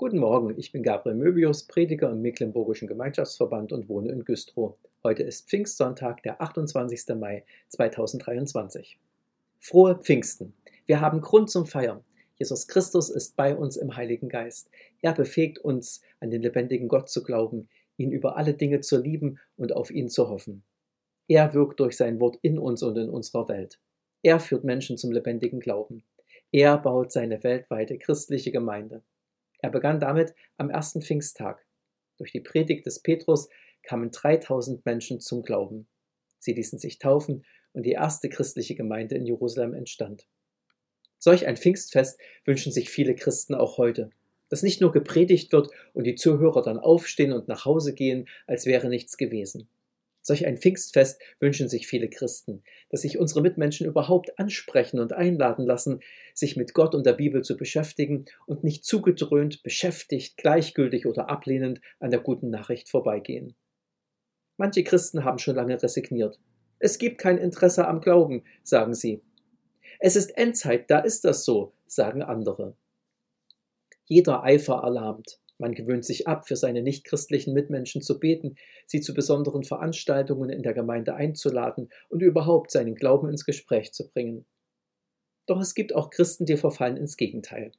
Guten Morgen, ich bin Gabriel Möbius, Prediger im Mecklenburgischen Gemeinschaftsverband und wohne in Güstrow. Heute ist Pfingstsonntag, der 28. Mai 2023. Frohe Pfingsten! Wir haben Grund zum Feiern. Jesus Christus ist bei uns im Heiligen Geist. Er befähigt uns, an den lebendigen Gott zu glauben, ihn über alle Dinge zu lieben und auf ihn zu hoffen. Er wirkt durch sein Wort in uns und in unserer Welt. Er führt Menschen zum lebendigen Glauben. Er baut seine weltweite christliche Gemeinde. Er begann damit am ersten Pfingsttag. Durch die Predigt des Petrus kamen 3000 Menschen zum Glauben. Sie ließen sich taufen und die erste christliche Gemeinde in Jerusalem entstand. Solch ein Pfingstfest wünschen sich viele Christen auch heute, dass nicht nur gepredigt wird und die Zuhörer dann aufstehen und nach Hause gehen, als wäre nichts gewesen. Solch ein Pfingstfest wünschen sich viele Christen, dass sich unsere Mitmenschen überhaupt ansprechen und einladen lassen, sich mit Gott und der Bibel zu beschäftigen und nicht zugedröhnt, beschäftigt, gleichgültig oder ablehnend an der guten Nachricht vorbeigehen. Manche Christen haben schon lange resigniert. Es gibt kein Interesse am Glauben, sagen sie. Es ist Endzeit, da ist das so, sagen andere. Jeder Eifer erlahmt. Man gewöhnt sich ab, für seine nichtchristlichen Mitmenschen zu beten, sie zu besonderen Veranstaltungen in der Gemeinde einzuladen und überhaupt seinen Glauben ins Gespräch zu bringen. Doch es gibt auch Christen, die verfallen ins Gegenteil.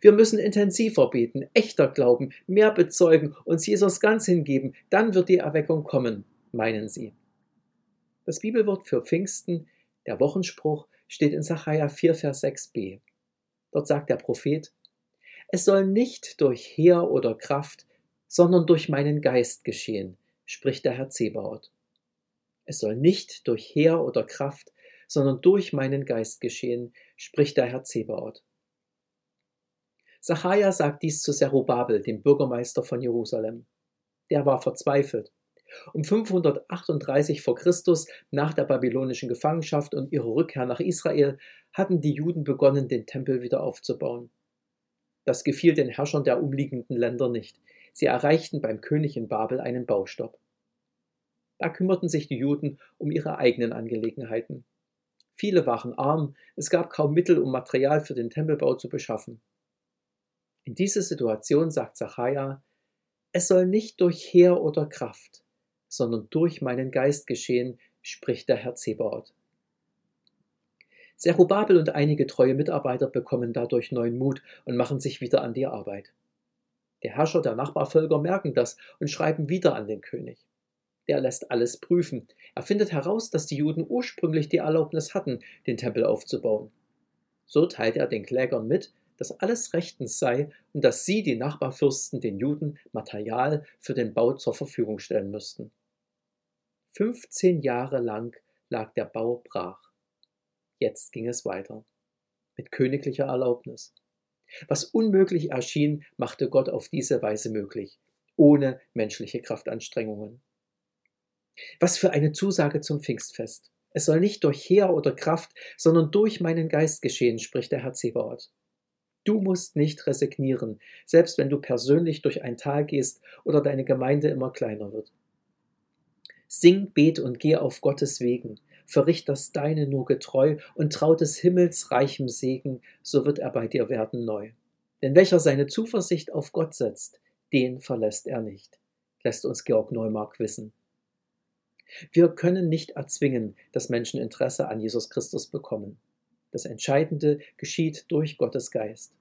Wir müssen intensiver beten, echter glauben, mehr bezeugen, uns Jesus ganz hingeben, dann wird die Erweckung kommen, meinen sie. Das Bibelwort für Pfingsten, der Wochenspruch, steht in Sacharja 4, Vers 6b. Dort sagt der Prophet, es soll nicht durch Heer oder Kraft, sondern durch meinen Geist geschehen, spricht der Herr Zebaoth. Es soll nicht durch Heer oder Kraft, sondern durch meinen Geist geschehen, spricht der Herr Zebaoth. Sacharja sagt dies zu Zerubabel, dem Bürgermeister von Jerusalem. Der war verzweifelt. Um 538 vor Christus, nach der babylonischen Gefangenschaft und ihrer Rückkehr nach Israel, hatten die Juden begonnen, den Tempel wieder aufzubauen. Das gefiel den Herrschern der umliegenden Länder nicht. Sie erreichten beim König in Babel einen Baustopp. Da kümmerten sich die Juden um ihre eigenen Angelegenheiten. Viele waren arm, es gab kaum Mittel, um Material für den Tempelbau zu beschaffen. In dieser Situation sagt Zachariah, es soll nicht durch Heer oder Kraft, sondern durch meinen Geist geschehen, spricht der Herr Zebaoth. Zerubabel und einige treue Mitarbeiter bekommen dadurch neuen Mut und machen sich wieder an die Arbeit. Der Herrscher der Nachbarvölker merken das und schreiben wieder an den König. Der lässt alles prüfen. Er findet heraus, dass die Juden ursprünglich die Erlaubnis hatten, den Tempel aufzubauen. So teilt er den Klägern mit, dass alles rechtens sei und dass sie, die Nachbarfürsten, den Juden Material für den Bau zur Verfügung stellen müssten. 15 Jahre lang lag der Bau brach. Jetzt ging es weiter. Mit königlicher Erlaubnis. Was unmöglich erschien, machte Gott auf diese Weise möglich, ohne menschliche Kraftanstrengungen. Was für eine Zusage zum Pfingstfest. Es soll nicht durch Heer oder Kraft, sondern durch meinen Geist geschehen, spricht der Herr Zebaoth. Du musst nicht resignieren, selbst wenn du persönlich durch ein Tal gehst oder deine Gemeinde immer kleiner wird. Sing, bet und geh auf Gottes Wegen verricht das Deine nur getreu und traut des Himmels reichem Segen, so wird er bei dir werden neu. Denn welcher seine Zuversicht auf Gott setzt, den verlässt er nicht, lässt uns Georg Neumark wissen. Wir können nicht erzwingen, dass Menschen Interesse an Jesus Christus bekommen. Das Entscheidende geschieht durch Gottes Geist.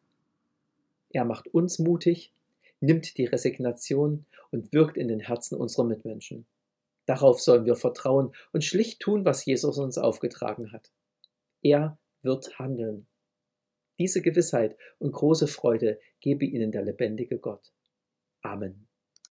Er macht uns mutig, nimmt die Resignation und wirkt in den Herzen unserer Mitmenschen. Darauf sollen wir vertrauen und schlicht tun, was Jesus uns aufgetragen hat. Er wird handeln. Diese Gewissheit und große Freude gebe Ihnen der lebendige Gott. Amen.